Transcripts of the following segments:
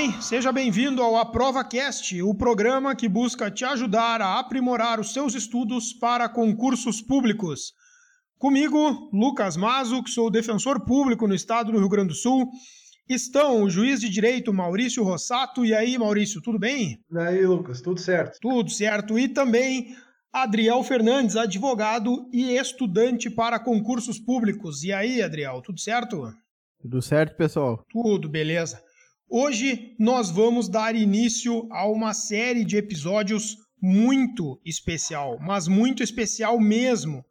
bem? Seja bem-vindo ao Aprova Cast, o programa que busca te ajudar a aprimorar os seus estudos para concursos públicos. Comigo, Lucas Mazo, que sou defensor público no estado do Rio Grande do Sul. Estão o juiz de direito Maurício Rossato. E aí, Maurício, tudo bem? E aí, Lucas, tudo certo? Tudo certo. E também Adriel Fernandes, advogado e estudante para concursos públicos. E aí, Adriel, tudo certo? Tudo certo, pessoal? Tudo, beleza. Hoje nós vamos dar início a uma série de episódios muito especial, mas muito especial mesmo.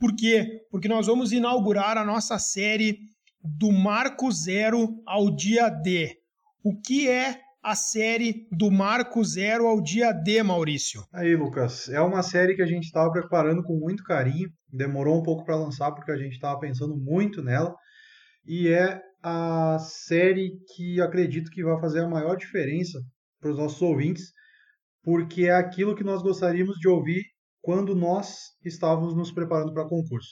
Por quê? Porque nós vamos inaugurar a nossa série do Marco Zero ao Dia D. O que é a série do Marco Zero ao Dia D, Maurício? Aí, Lucas, é uma série que a gente estava preparando com muito carinho. Demorou um pouco para lançar porque a gente estava pensando muito nela. E é a série que acredito que vai fazer a maior diferença para os nossos ouvintes, porque é aquilo que nós gostaríamos de ouvir quando nós estávamos nos preparando para concurso.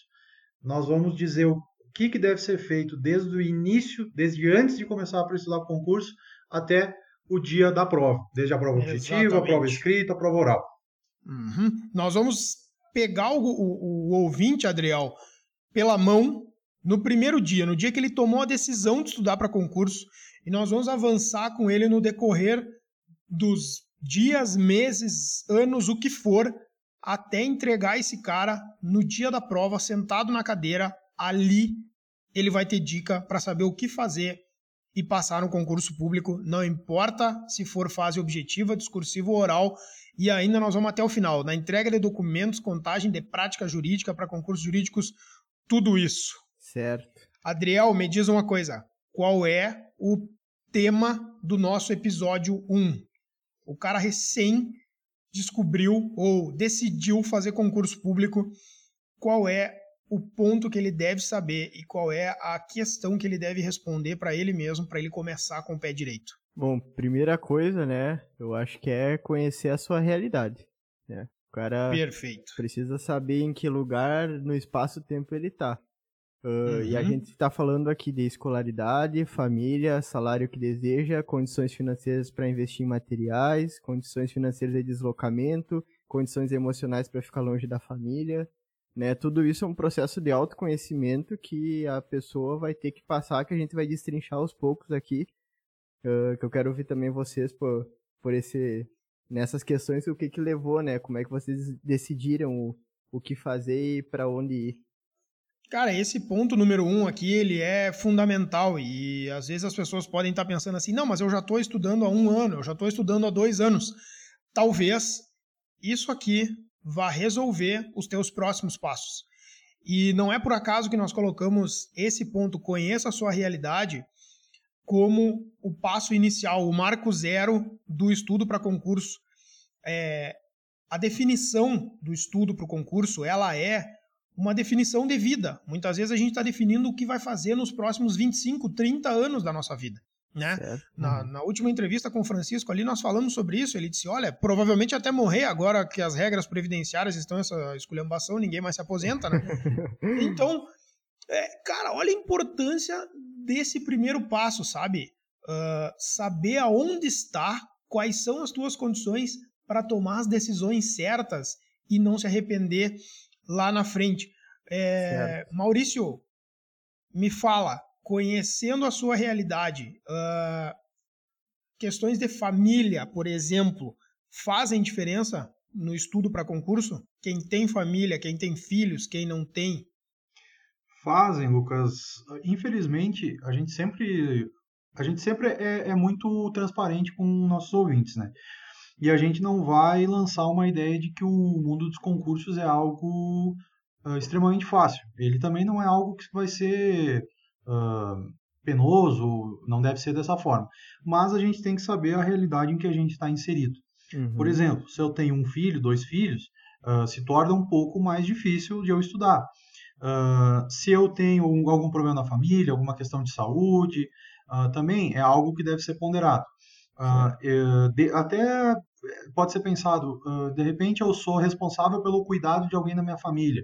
Nós vamos dizer o que, que deve ser feito desde o início, desde antes de começar a estudar para concurso, até o dia da prova, desde a prova objetiva, a prova escrita, a prova oral. Uhum. Nós vamos pegar o, o, o ouvinte, Adriel, pela mão no primeiro dia, no dia que ele tomou a decisão de estudar para concurso, e nós vamos avançar com ele no decorrer dos dias, meses, anos, o que for, até entregar esse cara no dia da prova, sentado na cadeira, ali ele vai ter dica para saber o que fazer e passar no concurso público, não importa se for fase objetiva, discursiva ou oral, e ainda nós vamos até o final, na entrega de documentos, contagem de prática jurídica para concursos jurídicos, tudo isso. Certo. Adriel, me diz uma coisa. Qual é o tema do nosso episódio 1? O cara recém descobriu ou decidiu fazer concurso público. Qual é o ponto que ele deve saber e qual é a questão que ele deve responder para ele mesmo para ele começar com o pé direito? Bom, primeira coisa, né? Eu acho que é conhecer a sua realidade. Né? O cara Perfeito. precisa saber em que lugar no espaço-tempo ele está. Uh, uhum. E a uhum. gente está falando aqui de escolaridade, família, salário que deseja, condições financeiras para investir em materiais, condições financeiras de deslocamento, condições emocionais para ficar longe da família. Né? Tudo isso é um processo de autoconhecimento que a pessoa vai ter que passar, que a gente vai destrinchar aos poucos aqui. Uh, que eu quero ouvir também vocês por, por esse, nessas questões, o que, que levou, né? Como é que vocês decidiram o, o que fazer e para onde ir. Cara, esse ponto número um aqui, ele é fundamental e às vezes as pessoas podem estar pensando assim, não, mas eu já estou estudando há um ano, eu já estou estudando há dois anos. Talvez isso aqui vá resolver os teus próximos passos. E não é por acaso que nós colocamos esse ponto, conheça a sua realidade, como o passo inicial, o marco zero do estudo para concurso. É, a definição do estudo para o concurso, ela é uma definição de vida. Muitas vezes a gente está definindo o que vai fazer nos próximos 25, 30 anos da nossa vida. Né? Na, uhum. na, última entrevista com o Francisco ali, nós falamos sobre isso. Ele disse: Olha, provavelmente até morrer agora que as regras previdenciárias estão essa esculhambação, ninguém mais se aposenta, né? então, é, cara, olha a importância desse primeiro passo, sabe? Uh, saber aonde está, quais são as tuas condições para tomar as decisões certas e não se arrepender lá na frente. É, Maurício, me fala, conhecendo a sua realidade, uh, questões de família, por exemplo, fazem diferença no estudo para concurso? Quem tem família, quem tem filhos, quem não tem? Fazem, Lucas. Infelizmente, a gente sempre a gente sempre é, é muito transparente com nossos ouvintes, né? E a gente não vai lançar uma ideia de que o mundo dos concursos é algo uh, extremamente fácil. Ele também não é algo que vai ser uh, penoso, não deve ser dessa forma. Mas a gente tem que saber a realidade em que a gente está inserido. Uhum. Por exemplo, se eu tenho um filho, dois filhos, uh, se torna um pouco mais difícil de eu estudar. se eu tenho algum problema na família, alguma questão de saúde, também é algo que deve ser ponderado. Uh, de, até pode ser pensado, uh, de repente eu sou responsável pelo cuidado de alguém da minha família.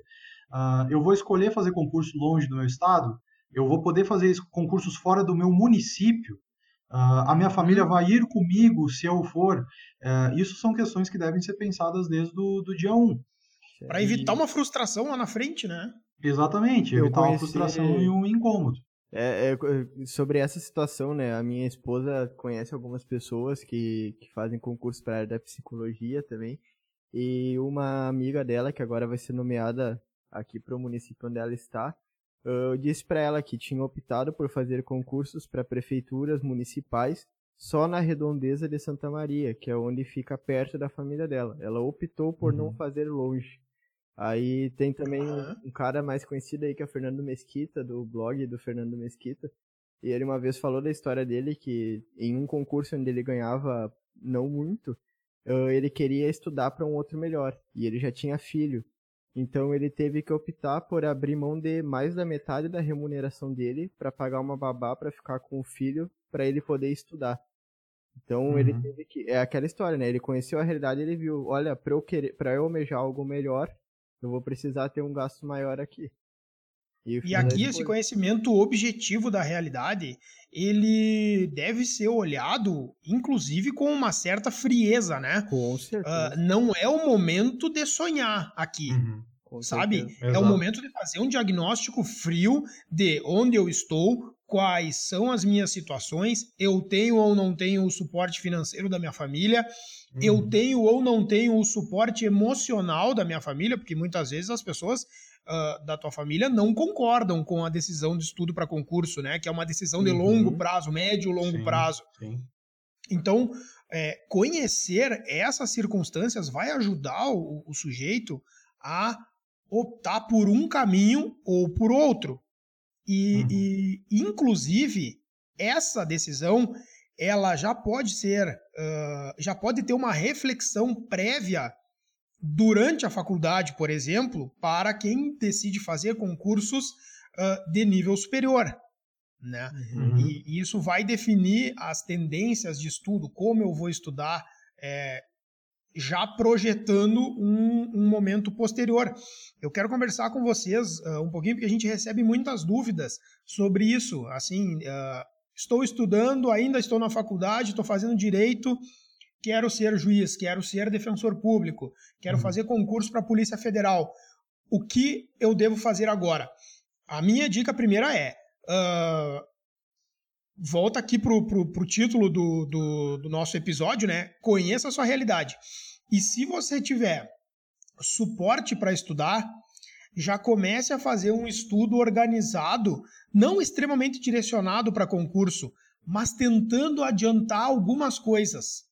Uh, eu vou escolher fazer concurso longe do meu estado, eu vou poder fazer concursos fora do meu município. Uh, a minha família uhum. vai ir comigo se eu for? Isso são questões que devem ser pensadas desde do, do dia 1. Para evitar uma frustração lá na frente, né? Exatamente, evitar conheci... uma frustração e um incômodo. É, é, sobre essa situação, né? A minha esposa conhece algumas pessoas que, que fazem concurso para a área da psicologia também. E uma amiga dela, que agora vai ser nomeada aqui para o município onde ela está, eu disse para ela que tinha optado por fazer concursos para prefeituras municipais só na redondeza de Santa Maria, que é onde fica perto da família dela. Ela optou por uhum. não fazer longe. Aí tem também uhum. um, cara mais conhecido aí que é o Fernando Mesquita, do blog do Fernando Mesquita. E ele uma vez falou da história dele que em um concurso onde ele ganhava não muito, ele queria estudar para um outro melhor. E ele já tinha filho. Então ele teve que optar por abrir mão de mais da metade da remuneração dele para pagar uma babá para ficar com o filho para ele poder estudar. Então uhum. ele teve que é aquela história, né? Ele conheceu a realidade, ele viu, olha, para eu querer, para eu almejar algo melhor, eu vou precisar ter um gasto maior aqui. E, e aqui esse conhecimento objetivo da realidade, ele deve ser olhado, inclusive, com uma certa frieza, né? Com certeza. Uh, não é o momento de sonhar aqui. Uhum. Sabe? É o momento de fazer um diagnóstico frio de onde eu estou, quais são as minhas situações, eu tenho ou não tenho o suporte financeiro da minha família, uhum. eu tenho ou não tenho o suporte emocional da minha família, porque muitas vezes as pessoas uh, da tua família não concordam com a decisão de estudo para concurso, né? Que é uma decisão de uhum. longo prazo, médio longo sim, prazo. Sim. Então, é, conhecer essas circunstâncias vai ajudar o, o sujeito a optar por um caminho ou por outro. E, uhum. e, inclusive, essa decisão ela já pode ser, uh, já pode ter uma reflexão prévia durante a faculdade, por exemplo, para quem decide fazer concursos uh, de nível superior. Né? Uhum. E, e, isso vai definir as tendências de estudo, como eu vou estudar, é, já projetando um, um, momento posterior. Eu quero conversar com vocês uh, um pouquinho, porque a gente recebe muitas dúvidas sobre isso. Assim, uh, estou estudando, ainda estou na faculdade, estou fazendo direito, quero ser juiz, quero ser defensor público, quero uhum. fazer concurso para a Polícia Federal. O que eu devo fazer agora? A minha dica primeira é. Uh, volta aqui pro, pro, pro título do, do, do, nosso episódio, né? Conheça a sua realidade. E se você tiver suporte para estudar, já comece a fazer um estudo organizado, não extremamente direcionado para concurso, mas tentando adiantar algumas coisas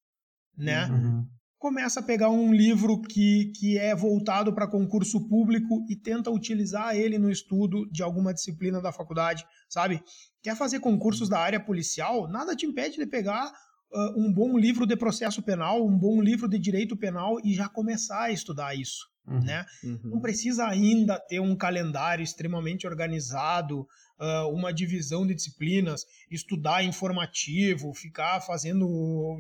né? Uhum. Começa a pegar um livro que, que é voltado para concurso público e tenta utilizar ele no estudo de alguma disciplina da faculdade, sabe? Quer fazer concursos da área policial? Nada te impede de pegar uh, um bom livro de processo penal, um bom livro de direito penal e já começar a estudar isso. Uhum, né? Uhum. Não precisa ainda ter um calendário extremamente organizado, uh, uma divisão de disciplinas, estudar informativo, ficar fazendo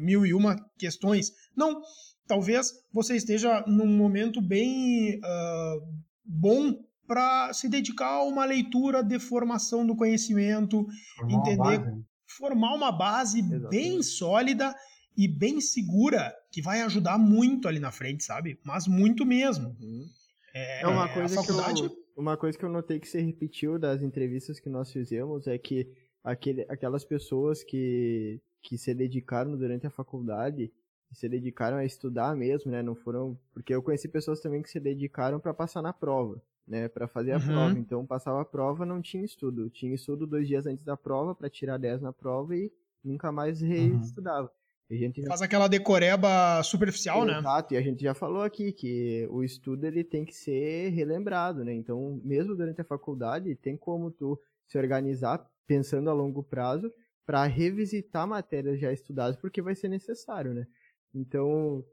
mil e uma questões. Não, talvez você esteja num momento bem uh, bom para se dedicar a uma leitura de formação do conhecimento, formar entender, uma formar uma base Exatamente. bem sólida e bem segura que vai ajudar muito ali na frente, sabe? Mas muito mesmo. Uhum. É, é, uma coisa faculdade... que eu, uma coisa que eu notei que se repetiu das entrevistas que nós fizemos é que aquele, aquelas pessoas que, que se dedicaram durante a faculdade se dedicaram a estudar mesmo, né? Não foram porque eu conheci pessoas também que se dedicaram para passar na prova, né? Para fazer a uhum. prova. Então passava a prova, não tinha estudo, tinha estudo dois dias antes da prova para tirar 10 na prova e nunca mais uhum. reestudava. Uhum. Já... Faz aquela decoreba superficial, Exato, né? Exato, e a gente já falou aqui que o estudo ele tem que ser relembrado, né? Então, mesmo durante a faculdade, tem como tu se organizar pensando a longo prazo para revisitar matérias já estudadas, porque vai ser necessário, né? Então,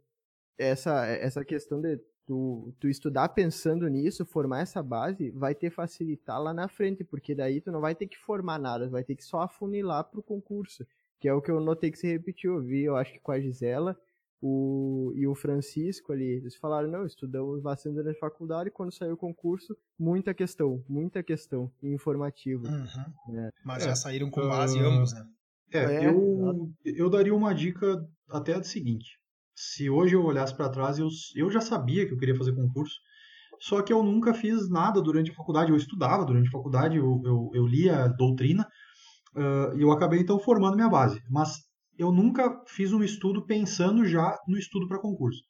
essa, essa questão de tu, tu estudar pensando nisso, formar essa base, vai te facilitar lá na frente, porque daí tu não vai ter que formar nada, vai ter que só afunilar para o concurso que é o que eu notei que se repetiu. Eu vi, eu acho que com a Gisela o, e o Francisco ali, eles falaram, não, estudamos bastante durante a faculdade, e quando saiu o concurso, muita questão, muita questão informativa. Uhum. Né? Mas é. já saíram com base uh... ambos, né? É, é eu, eu daria uma dica até do seguinte. Se hoje eu olhasse para trás, eu, eu já sabia que eu queria fazer concurso, só que eu nunca fiz nada durante a faculdade. Eu estudava durante a faculdade, eu, eu, eu lia doutrina, uh, e eu acabei então formando minha base. Mas eu nunca fiz um estudo pensando já no estudo para concurso.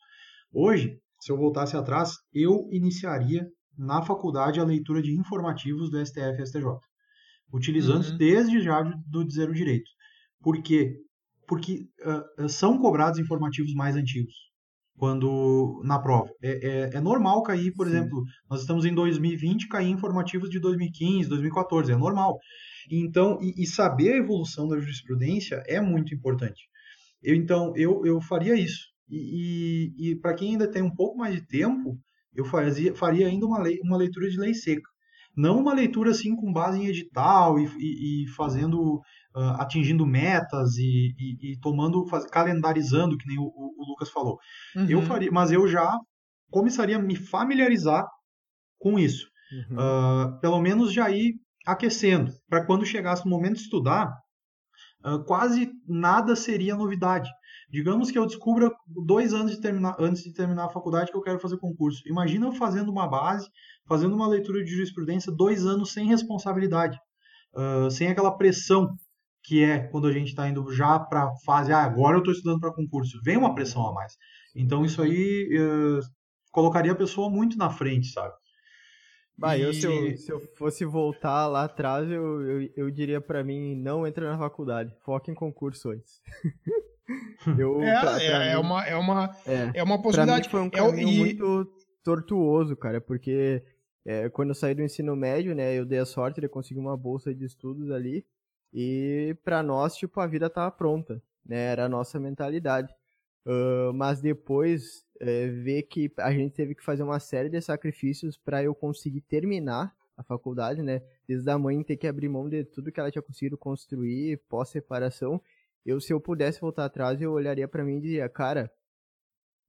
Hoje, se eu voltasse atrás, eu iniciaria na faculdade a leitura de informativos do STF e STJ, utilizando uhum. desde já do dizer o direito. Por quê? Porque uh, são cobrados informativos mais antigos quando na prova. É, é, é normal cair, por Sim. exemplo, nós estamos em 2020, cair informativos de 2015, 2014, é normal. Então, e, e saber a evolução da jurisprudência é muito importante. Eu, então, eu, eu faria isso. E, e, e para quem ainda tem um pouco mais de tempo, eu fazia, faria ainda uma, lei, uma leitura de lei seca. Não uma leitura assim com base em edital e, e, e fazendo, uh, atingindo metas e, e tomando, faz, calendarizando, que nem o, o, Lucas falou. Uhum. Eu faria, mas eu já começaria a me familiarizar com isso. Uhum. Uh, pelo menos já ir aquecendo, para quando chegasse o momento de estudar, uh, quase nada seria novidade. Digamos que eu descubra dois anos de terminar, antes de terminar a faculdade que eu quero fazer concurso. Imagina eu fazendo uma base, fazendo uma leitura de jurisprudência, dois anos sem responsabilidade, uh, sem aquela pressão que é quando a gente está indo já para a fase, ah, agora eu estou estudando para concurso. Vem uma pressão a mais. Então isso aí uh, colocaria a pessoa muito na frente, sabe? Bah, e... eu, se, eu, se eu fosse voltar lá atrás, eu, eu, eu diria para mim, não entra na faculdade, foca em concurso antes. Eu, é, pra, pra é, mim, é, uma, é, uma, é, é uma possibilidade. foi um caminho é, e... muito tortuoso, cara, porque é, quando eu saí do ensino médio, né, eu dei a sorte de conseguir uma bolsa de estudos ali, e para nós, tipo, a vida tava pronta, né, era a nossa mentalidade. Uh, mas depois, é, ver que a gente teve que fazer uma série de sacrifícios para eu conseguir terminar a faculdade, né, desde a mãe ter que abrir mão de tudo que ela tinha conseguido construir pós-separação, eu se eu pudesse voltar atrás, eu olharia para mim e dizia, cara,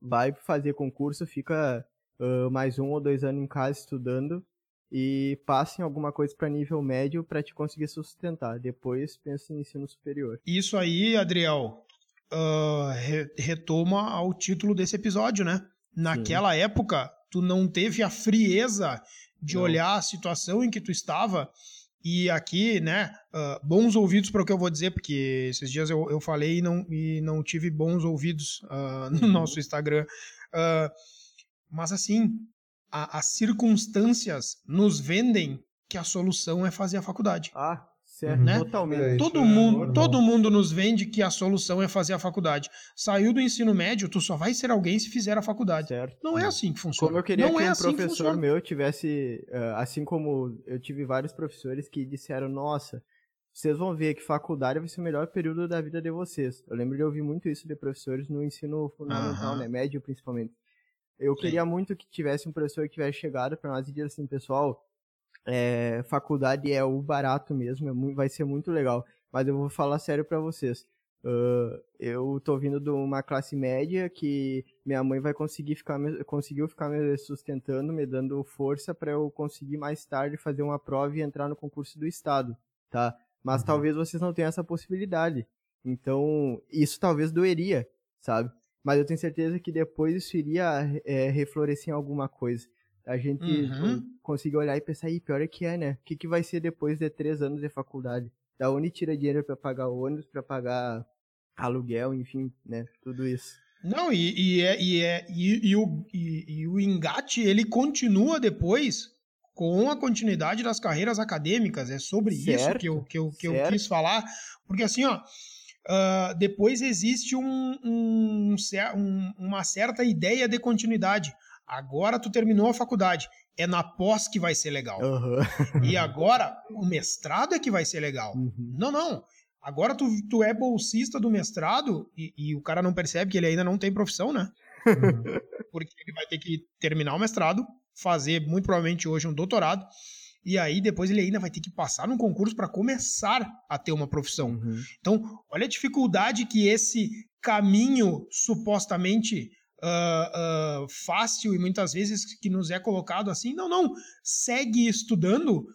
vai fazer concurso, fica uh, mais um ou dois anos em casa estudando e passe em alguma coisa para nível médio para te conseguir sustentar. Depois pensa em ensino superior. Isso aí, Adriel, uh, re retoma ao título desse episódio, né? Naquela época, tu não teve a frieza de não. olhar a situação em que tu estava e aqui, né, uh, bons ouvidos para o que eu vou dizer, porque esses dias eu, eu falei e não, e não tive bons ouvidos uh, no uhum. nosso Instagram. Uh, mas assim, a, as circunstâncias nos vendem que a solução é fazer a faculdade. Ah, Certo, né? totalmente. É, todo, é mundo, todo mundo nos vende que a solução é fazer a faculdade. Saiu do ensino médio, tu só vai ser alguém se fizer a faculdade. Certo. Não é assim que funciona. Como eu queria Não que é um assim professor meu tivesse, uh, assim como eu tive vários professores que disseram, nossa, vocês vão ver que faculdade vai ser o melhor período da vida de vocês. Eu lembro de ouvir muito isso de professores no ensino fundamental, né, médio principalmente. Eu Sim. queria muito que tivesse um professor que tivesse chegado para nós e disse assim, pessoal, é, faculdade é o barato mesmo, é muito, vai ser muito legal. Mas eu vou falar sério para vocês. Uh, eu tô vindo de uma classe média que minha mãe vai conseguir ficar me, conseguiu ficar me sustentando, me dando força para eu conseguir mais tarde fazer uma prova e entrar no concurso do estado, tá? Mas uhum. talvez vocês não tenham essa possibilidade. Então, isso talvez doeria, sabe? Mas eu tenho certeza que depois isso iria é, reflorescer em alguma coisa. A gente uhum. conseguir olhar e pensar, e pior é que é, né? O que, que vai ser depois de três anos de faculdade? Da onde tira dinheiro para pagar ônibus, para pagar aluguel, enfim, né? Tudo isso. Não, e, e, é, e, é, e, e, o, e, e o engate, ele continua depois com a continuidade das carreiras acadêmicas. É sobre certo, isso que eu, que eu, que eu quis falar. Porque assim, ó, uh, depois existe um, um, um, uma certa ideia de continuidade. Agora tu terminou a faculdade. É na pós que vai ser legal. Uhum. e agora o mestrado é que vai ser legal. Uhum. Não, não. Agora tu, tu é bolsista do mestrado e, e, o cara não percebe que ele ainda não tem profissão, né? Uhum. Porque ele vai ter que terminar o mestrado, fazer muito provavelmente hoje um doutorado, e aí depois ele ainda vai ter que passar num concurso para começar a ter uma profissão. Uhum. Então, olha a dificuldade que esse caminho supostamente uh, uh, fácil e muitas vezes que nos é colocado assim, não, não, segue estudando,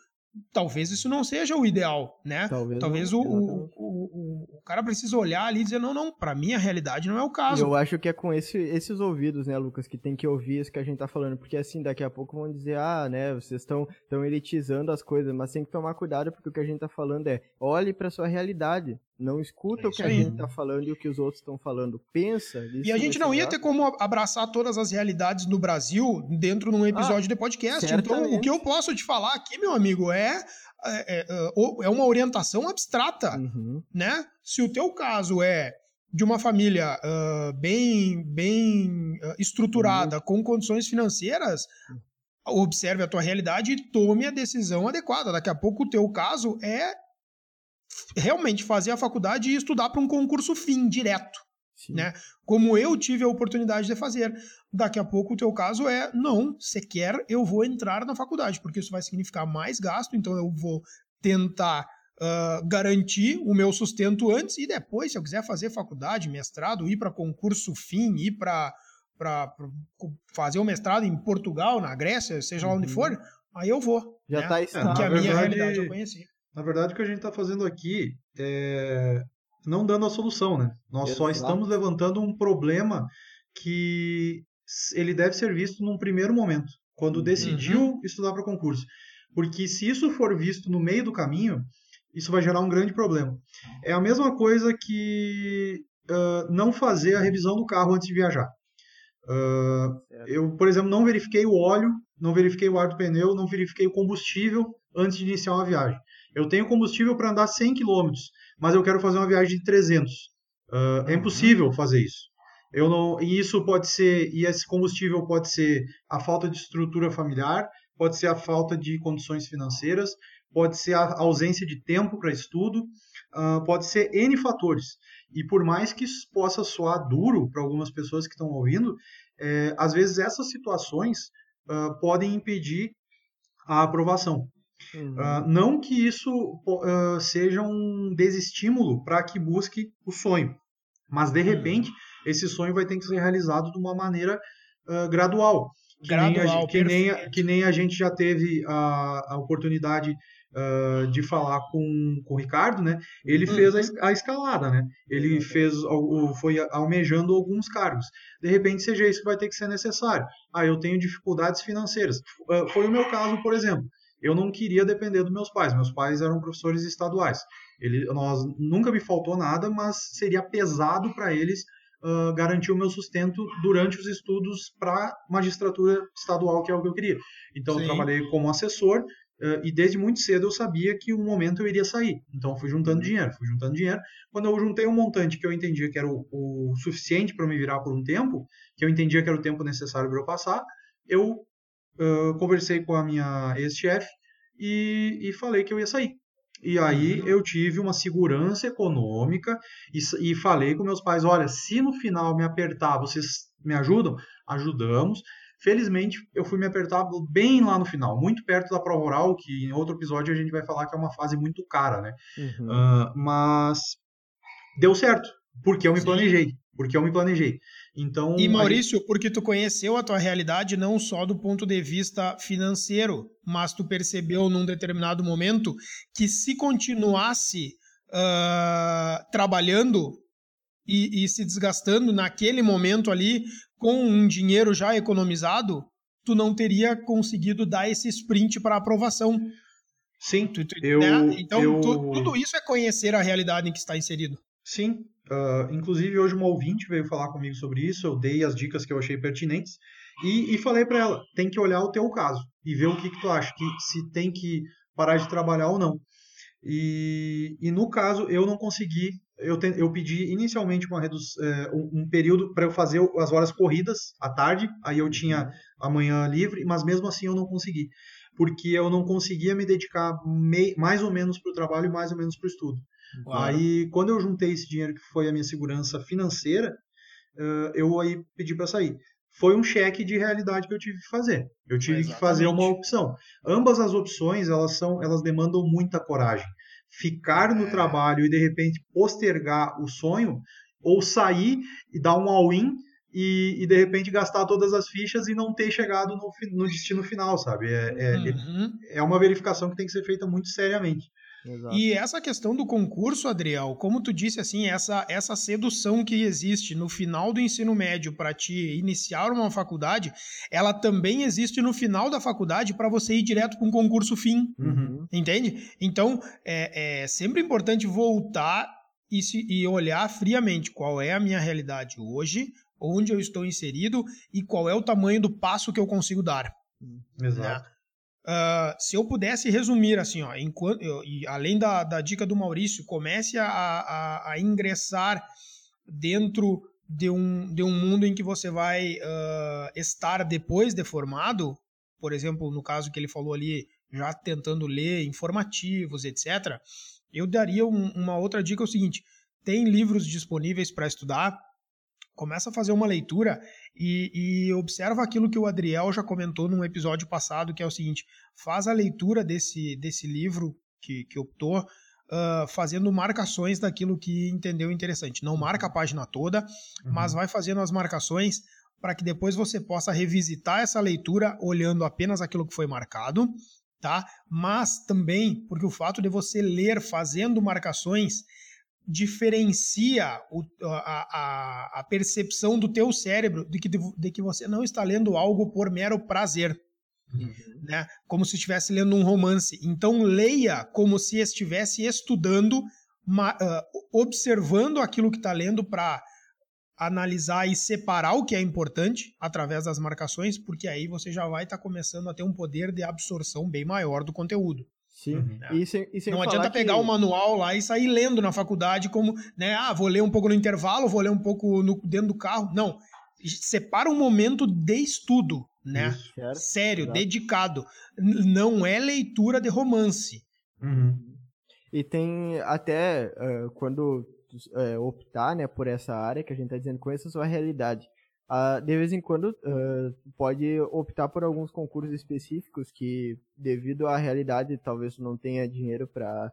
talvez isso não seja o ideal, né? Talvez, talvez o, o, o, o, cara precisa olhar ali e dizer, não, não, para mim a realidade não é o caso. Eu acho que é com esse, esses ouvidos, né, Lucas, que tem que ouvir isso que a gente tá falando, porque assim, daqui a pouco vão dizer, ah, né, vocês estão tão elitizando as coisas, mas tem que tomar cuidado porque o que a gente tá falando é, olhe para sua realidade, não escuta é o que a gente tá falando e o que os outros estão falando. Pensa. E a gente não ia ter como abraçar todas as realidades no Brasil dentro de um episódio ah, de podcast. Certamente. Então, o que eu posso te falar aqui, meu amigo, é é, é, é uma orientação abstrata, uhum. né? Se o teu caso é de uma família uh, bem, bem estruturada, uhum. com condições financeiras, observe a tua realidade e tome a decisão adequada. Daqui a pouco o teu caso é realmente fazer a faculdade e estudar para um concurso fim direto. Né? Como eu tive a oportunidade de fazer. Daqui a pouco o teu caso é, não, você quer, eu vou entrar na faculdade, porque isso vai significar mais gasto, então eu vou tentar uh, garantir o meu sustento antes e depois, se eu quiser fazer faculdade, mestrado, ir para concurso fim, ir para para fazer o mestrado em Portugal, na Grécia, seja lá onde uhum. for, aí eu vou. Já está né? estudando. Porque a minha verdade, realidade eu conheci. Na verdade, o que a gente está fazendo aqui é não dando a solução, né? Nós Exato. só estamos levantando um problema que ele deve ser visto num primeiro momento, quando uhum. decidiu uhum. estudar para concurso. Porque se isso for visto no meio do caminho, isso vai gerar um grande problema. É a mesma coisa que uh, não fazer a revisão do carro antes de viajar. Uh, eu, por exemplo, não verifiquei o óleo, não verifiquei o ar do pneu, não verifiquei o combustível antes de iniciar uma viagem. Eu tenho combustível para andar 100 km, mas eu quero fazer uma viagem de 300. Uh, é impossível fazer isso. Eu não, e isso pode ser, e esse combustível pode ser a falta de estrutura familiar, pode ser a falta de condições financeiras, pode ser a ausência de tempo para estudo, uh, pode ser N fatores. E por mais que isso possa soar duro para algumas pessoas que estão ouvindo, é, às vezes essas situações uh, podem impedir a aprovação. Uhum. Uh, não que isso uh, seja um desestímulo para que busque o sonho, mas de repente uhum. esse sonho vai ter que ser realizado de uma maneira uh, gradual. Que, gradual nem a, que, nem, que nem a gente já teve a, a oportunidade de falar com, com o Ricardo, né? Ele uhum. fez a, a, escalada, né? Ele uhum. fez, foi almejando alguns cargos. De repente, seja isso que vai ter que ser necessário. Ah, eu tenho dificuldades financeiras. Foi o meu caso, por exemplo eu não queria depender dos meus pais. Meus pais eram professores estaduais. Ele, nós nunca me faltou nada, mas seria pesado para eles uh, garantir o meu sustento durante os estudos para magistratura estadual, que é o que eu queria. Então, Sim. eu trabalhei como assessor uh, e desde muito cedo eu sabia que um momento eu iria sair. Então, fui juntando dinheiro, fui juntando dinheiro. Quando eu juntei um montante que eu entendia que era o, o suficiente para me virar por um tempo, que eu entendia que era o tempo necessário para eu passar, eu uh, conversei com a minha ex-chefe e, e falei que eu ia sair. E aí uhum. eu tive uma segurança econômica e, e, falei com meus pais: olha, se no final me apertar, vocês me ajudam? Ajudamos. Felizmente, eu fui me apertar bem lá no final, muito perto da prova oral, que em outro episódio a gente vai falar que é uma fase muito cara, né? Uhum. Uh, mas deu certo, porque eu me Sim. planejei. Porque eu me planejei. Então, e Maurício, aí... porque tu conheceu a tua realidade não só do ponto de vista financeiro, mas tu percebeu num determinado momento que se continuasse uh, trabalhando e, e, se desgastando naquele momento ali com um dinheiro já economizado, tu não teria conseguido dar esse sprint para aprovação. Sim, tu, tu, eu, né? Então, eu... Tu, tudo isso é conhecer a realidade em que está inserido. Sim, Uh, inclusive, hoje uma ouvinte veio falar comigo sobre isso, eu dei as dicas que eu achei pertinentes e, e falei para ela, tem que olhar o teu caso e ver o que, que tu acha, que se tem que parar de trabalhar ou não. E, e no caso, eu não consegui, eu, te, eu pedi inicialmente uma redu, é, um, período para eu fazer as horas corridas à tarde, aí eu tinha amanhã livre, mas mesmo assim eu não consegui, porque eu não conseguia me dedicar mei, mais ou menos para o trabalho e mais ou menos para o estudo. Claro. Aí, quando eu juntei esse dinheiro que foi a minha segurança financeira, eu aí pedi para sair. Foi um cheque de realidade que eu tive que fazer. Eu tive Exatamente. que fazer uma opção. Ambas as opções, elas são, elas demandam muita coragem. Ficar no é. trabalho e de repente postergar o sonho, ou sair e dar um all-in e, e, de repente gastar todas as fichas e não ter chegado no, no destino final, sabe? É, é, uhum. é uma verificação que tem que ser feita muito seriamente. Exato. E essa questão do concurso, Adriel, como tu disse assim, essa, essa sedução que existe no final do ensino médio para te iniciar uma faculdade, ela também existe no final da faculdade para você ir direto para um concurso fim. Uhum. Entende? Então, é, é sempre importante voltar e, se, e olhar friamente qual é a minha realidade hoje, onde eu estou inserido e qual é o tamanho do passo que eu consigo dar. Exato. Né? Uh, se eu pudesse resumir assim, ó, enquanto, eu, e além da, da dica do Maurício, comece a, a, a, ingressar dentro de um, de um mundo em que você vai uh, estar depois de formado, por exemplo, no caso que ele falou ali, já tentando ler informativos, etc., eu daria um, uma outra dica: é o seguinte, tem livros disponíveis para estudar, começa a fazer uma leitura e, e, observa aquilo que o Adriel já comentou num episódio passado, que é o seguinte: faz a leitura desse, desse livro que, que optou, uh, fazendo marcações daquilo que entendeu interessante. Não marca a página toda, uhum. mas vai fazendo as marcações para que depois você possa revisitar essa leitura olhando apenas aquilo que foi marcado, tá? Mas também porque o fato de você ler fazendo marcações diferencia o, a, a, a, percepção do teu cérebro de que, de que você não está lendo algo por mero prazer. Uhum. Né? Como se estivesse lendo um romance. Então, leia como se estivesse estudando, ma, uh, observando aquilo que está lendo para analisar e separar o que é importante através das marcações, porque aí você já vai estar tá começando a ter um poder de absorção bem maior do conteúdo. Sim. Uhum. E sem, e sem não adianta pegar que... o manual lá e sair lendo na faculdade como, né, ah, vou ler um pouco no intervalo, vou ler um pouco no, dentro do carro. Não. Separa um momento de estudo, né? Isso, Sério, Exato. dedicado. Não é leitura de romance. Uhum. E tem até uh, quando uh, optar né, por essa área que a gente está dizendo, conheça a sua realidade. Uh, de vez em quando uh, pode optar por alguns concursos específicos que, devido à realidade, talvez não tenha dinheiro para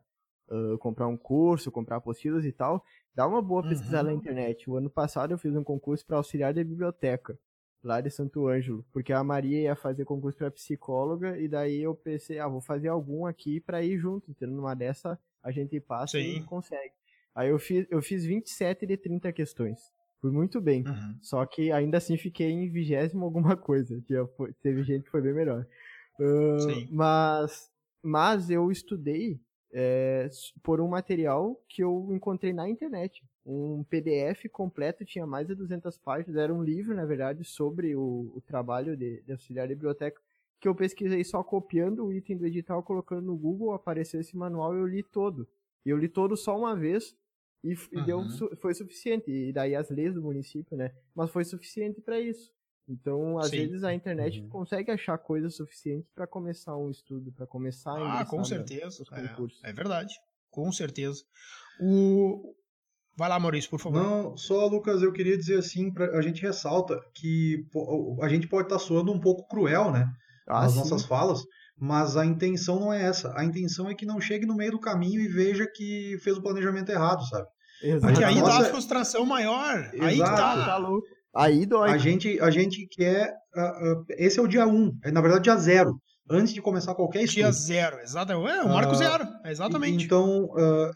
uh, comprar um curso, comprar apostilas e tal. Dá uma boa pesquisada uhum. na internet. O ano passado eu fiz um concurso para auxiliar de biblioteca, lá de Santo Ângelo, porque a Maria ia fazer concurso para psicóloga e daí eu pensei, ah, vou fazer algum aqui para ir junto. Então, numa dessa a gente passa Sim. e consegue. Aí eu fiz, eu fiz 27 de 30 questões. Fui muito bem. Uhum. Só que ainda assim fiquei em vigésimo alguma coisa. Tinha, teve gente que foi bem melhor. Uh, mas, mas eu estudei é, por um material que eu encontrei na internet. Um PDF completo, tinha mais de 200 páginas. Era um livro, na verdade, sobre o, o trabalho de, de auxiliar de biblioteca. Que eu pesquisei só copiando o item do edital, colocando no Google, apareceu esse manual e eu li todo. E eu li todo só uma vez e, e deu, foi suficiente. E daí as leis do município, né? Mas foi suficiente para isso. Então, às Sim. vezes a internet uhum. consegue achar coisas suficientes para começar um estudo, para começar a Ah, com certeza. É, é, verdade. Com certeza. O Vai lá, Maurício, por favor. Não, só, Lucas, eu queria dizer assim, pra, a gente ressalta que a gente pode estar tá soando um pouco cruel, né? Ah, nas sim. nossas falas, mas a intenção não é essa. A intenção é que não chegue no meio do caminho e veja que fez o planejamento errado, sabe? Exato. Porque aí dá a frustração maior. Exato. Aí tá. tá louco. Aí dói. A gente, a gente quer. Uh, uh, esse é o dia 1, um, é na verdade dia 0. Antes de começar qualquer estudo. Dia zero, exatamente. É, o marco uh, zero, exatamente. Então,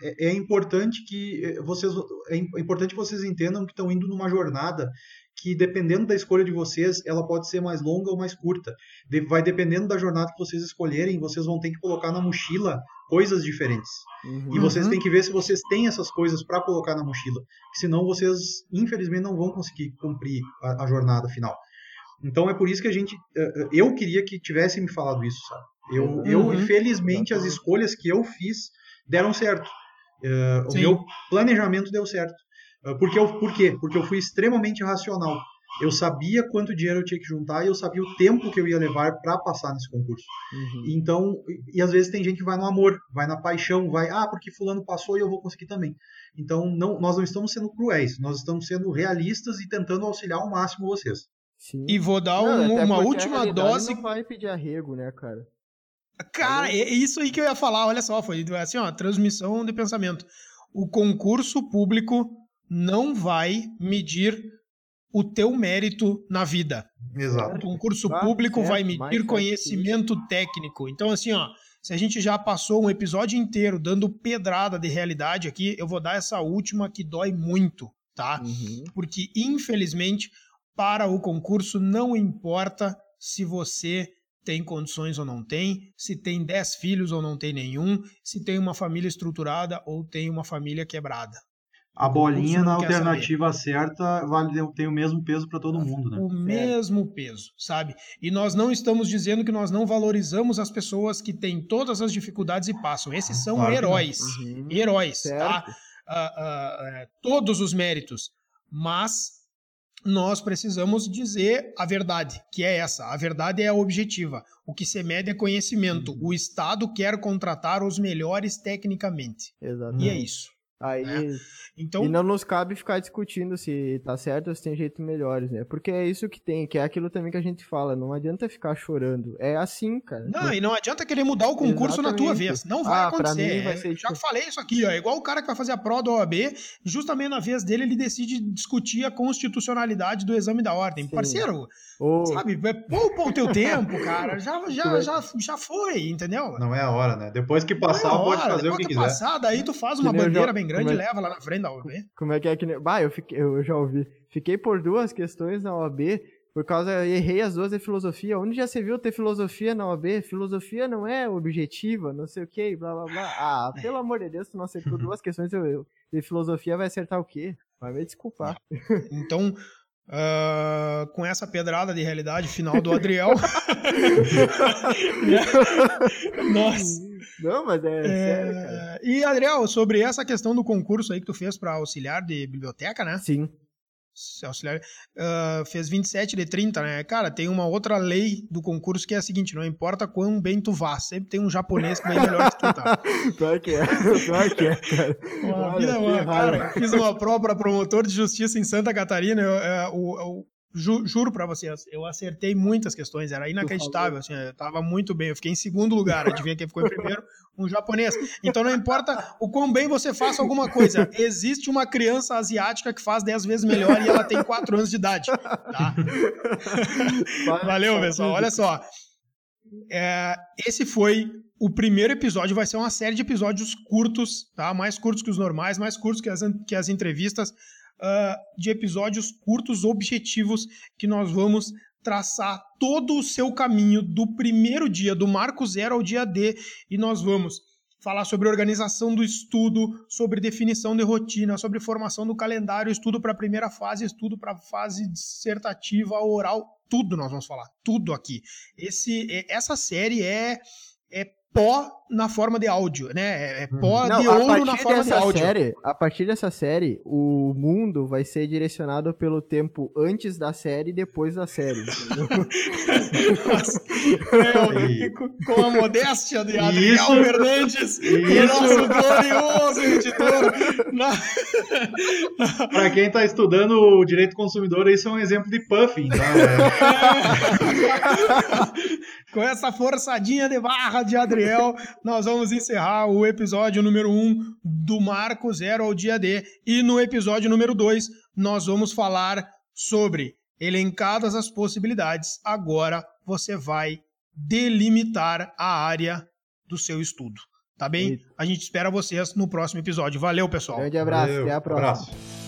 é, é, importante que vocês, é importante que vocês entendam que estão indo numa jornada que dependendo da escolha de vocês, ela pode ser mais longa ou mais curta. Vai dependendo da jornada que vocês escolherem, vocês vão ter que colocar na mochila coisas diferentes. Uhum. E vocês têm que ver se vocês têm essas coisas para colocar na mochila. Senão vocês, infelizmente, não vão conseguir cumprir a, a, jornada final. Então é por isso que a gente. Eh, eh, eu queria que tivesse me falado isso, sabe? Eu, uhum. eu infelizmente, as escolhas que eu fiz deram certo. Uh, o meu planejamento deu certo. Ah, porque eu, por quê? Porque eu fui extremamente racional. Eu sabia quanto dinheiro eu tinha que juntar e eu sabia o tempo que eu ia levar para passar nesse concurso. Uhum. Então, e às vezes tem gente que vai no amor, vai na paixão, vai, ah, porque fulano passou e eu vou conseguir também. Então, não, nós não estamos sendo cruéis, nós estamos sendo realistas e tentando auxiliar ao máximo vocês. Sim. E vou dar não, um, uma última dose. Não vai pedir arrego, né, cara? Cara, é isso aí que eu ia falar, olha só, foi assim, ó, transmissão de pensamento. O concurso público não vai medir o teu mérito na vida. Exato. O concurso Ah, público certo, vai mais medir conhecimento técnico. Então, assim, ó, se a gente já passou um episódio inteiro dando pedrada de realidade aqui, eu vou dar essa última que dói muito, tá? Uhum. Porque, infelizmente, para o concurso não importa se você tem condições ou não tem, se tem 10 filhos ou não tem nenhum, se tem uma família estruturada ou tem uma família quebrada. A bolinha na alternativa certa vale, tem o mesmo peso para todo mundo, né? o mesmo peso, sabe? E nós não estamos dizendo que nós não valorizamos as pessoas que têm todas as dificuldades e passam. Esses são Claro heróis. Uhum. Heróis, Certo. tá? Ah, ah, é, todos os méritos. Mas nós precisamos dizer a verdade, que é essa. A verdade é a objetiva. O que se mede é conhecimento. Uhum. O Estado quer contratar os melhores tecnicamente. Exatamente. E é isso. Aí, Então, e não nos cabe ficar discutindo se tá certo ou se tem jeito melhores, né? Porque é isso que tem, que é aquilo também que a gente fala. Não adianta ficar chorando. É assim, cara. Não, e não adianta querer mudar o concurso na tua Exatamente. vez. Não vai Ah, pra acontecer. mim vai É, ser Já tipo- falei isso aqui, ó. É igual o cara que vai fazer a prova da OAB, justamente na vez dele ele decide discutir a constitucionalidade do exame da ordem. Sim. Parceiro, Ou, sabe, é, poupa o teu tempo, cara. Já, já, já, já foi, entendeu? Não é a hora, né? Depois que é passar, pode hora, fazer o depois que que quiser. passar, daí tu faz Que uma eu bandeira já- bem grande é- leva lá na frente da OAB. como é que é que. Bah, eu, fiquei, eu já ouvi. Fiquei por duas questões na OAB. Por causa, errei as duas de filosofia. Onde já se viu ter filosofia na OAB? Filosofia não é objetiva, não sei o que, blá blá blá. Ah, pelo amor de Deus, tu não acertou duas questões eu, de filosofia, vai acertar o quê? Vai me desculpar. Então, ah, com essa pedrada de realidade final do Adriel, nós Não, mas é, sério, cara. É, e, Adriel, sobre essa questão do concurso aí que tu fez para auxiliar de biblioteca, né? Sim. Auxiliar, ah, fez 27 de 30, né? Cara, tem uma outra lei do concurso que é a seguinte: não importa quão bem tu vá, sempre tem um japonês que vai melhor que tu, tá? Pior que é. Pior que é, cara. Uma Olha, vida, raiva. cara, fiz uma prova para promotor de justiça em Santa Catarina. Eu, é, o- eu ju- juro para vocês, eu acertei muitas questões, era inacreditável. Assim, eu tava muito bem. Eu fiquei em segundo lugar. Adivinha quem ficou em primeiro? Um japonês. Então não importa o quão bem você faça alguma coisa, existe uma criança asiática que faz 10 vezes melhor e ela tem 4 anos de idade. Tá? Valeu, pessoal. Olha só. É, esse foi o primeiro episódio. Vai ser uma série de episódios curtos, tá? Mais curtos que os normais, mais curtos que as, que as entrevistas, ah, de episódios curtos, objetivos, que nós vamos traçar todo o seu caminho do primeiro dia, do marco zero ao dia D, e nós vamos falar sobre organização do estudo, sobre definição de rotina, sobre formação do calendário, estudo para a primeira fase, estudo para a fase dissertativa, oral, tudo nós vamos falar, tudo aqui. Esse, essa série é, é pó na forma de áudio, né? É pó Não, de ouro na forma de dessa áudio. série, a partir dessa série, o mundo vai ser direcionado pelo tempo antes da série e depois da série. entendeu? Nossa, é, E- com- com a modéstia de Adriel Isso. Fernandes, o Isso. nosso glorioso editor. Na- Pra quem tá estudando o direito consumidor, isso é um exemplo de puffing, tá? Com essa forçadinha de barra de Adriel, nós vamos encerrar o episódio número 1 um do Marco Zero ao Dia D. E no episódio número 2, nós vamos falar sobre elencadas as possibilidades. Agora você vai delimitar a área do seu estudo. Tá bem? Eita. A gente espera vocês no próximo episódio. Valeu, pessoal. Grande abraço, Valeu, até a próxima. Abraço.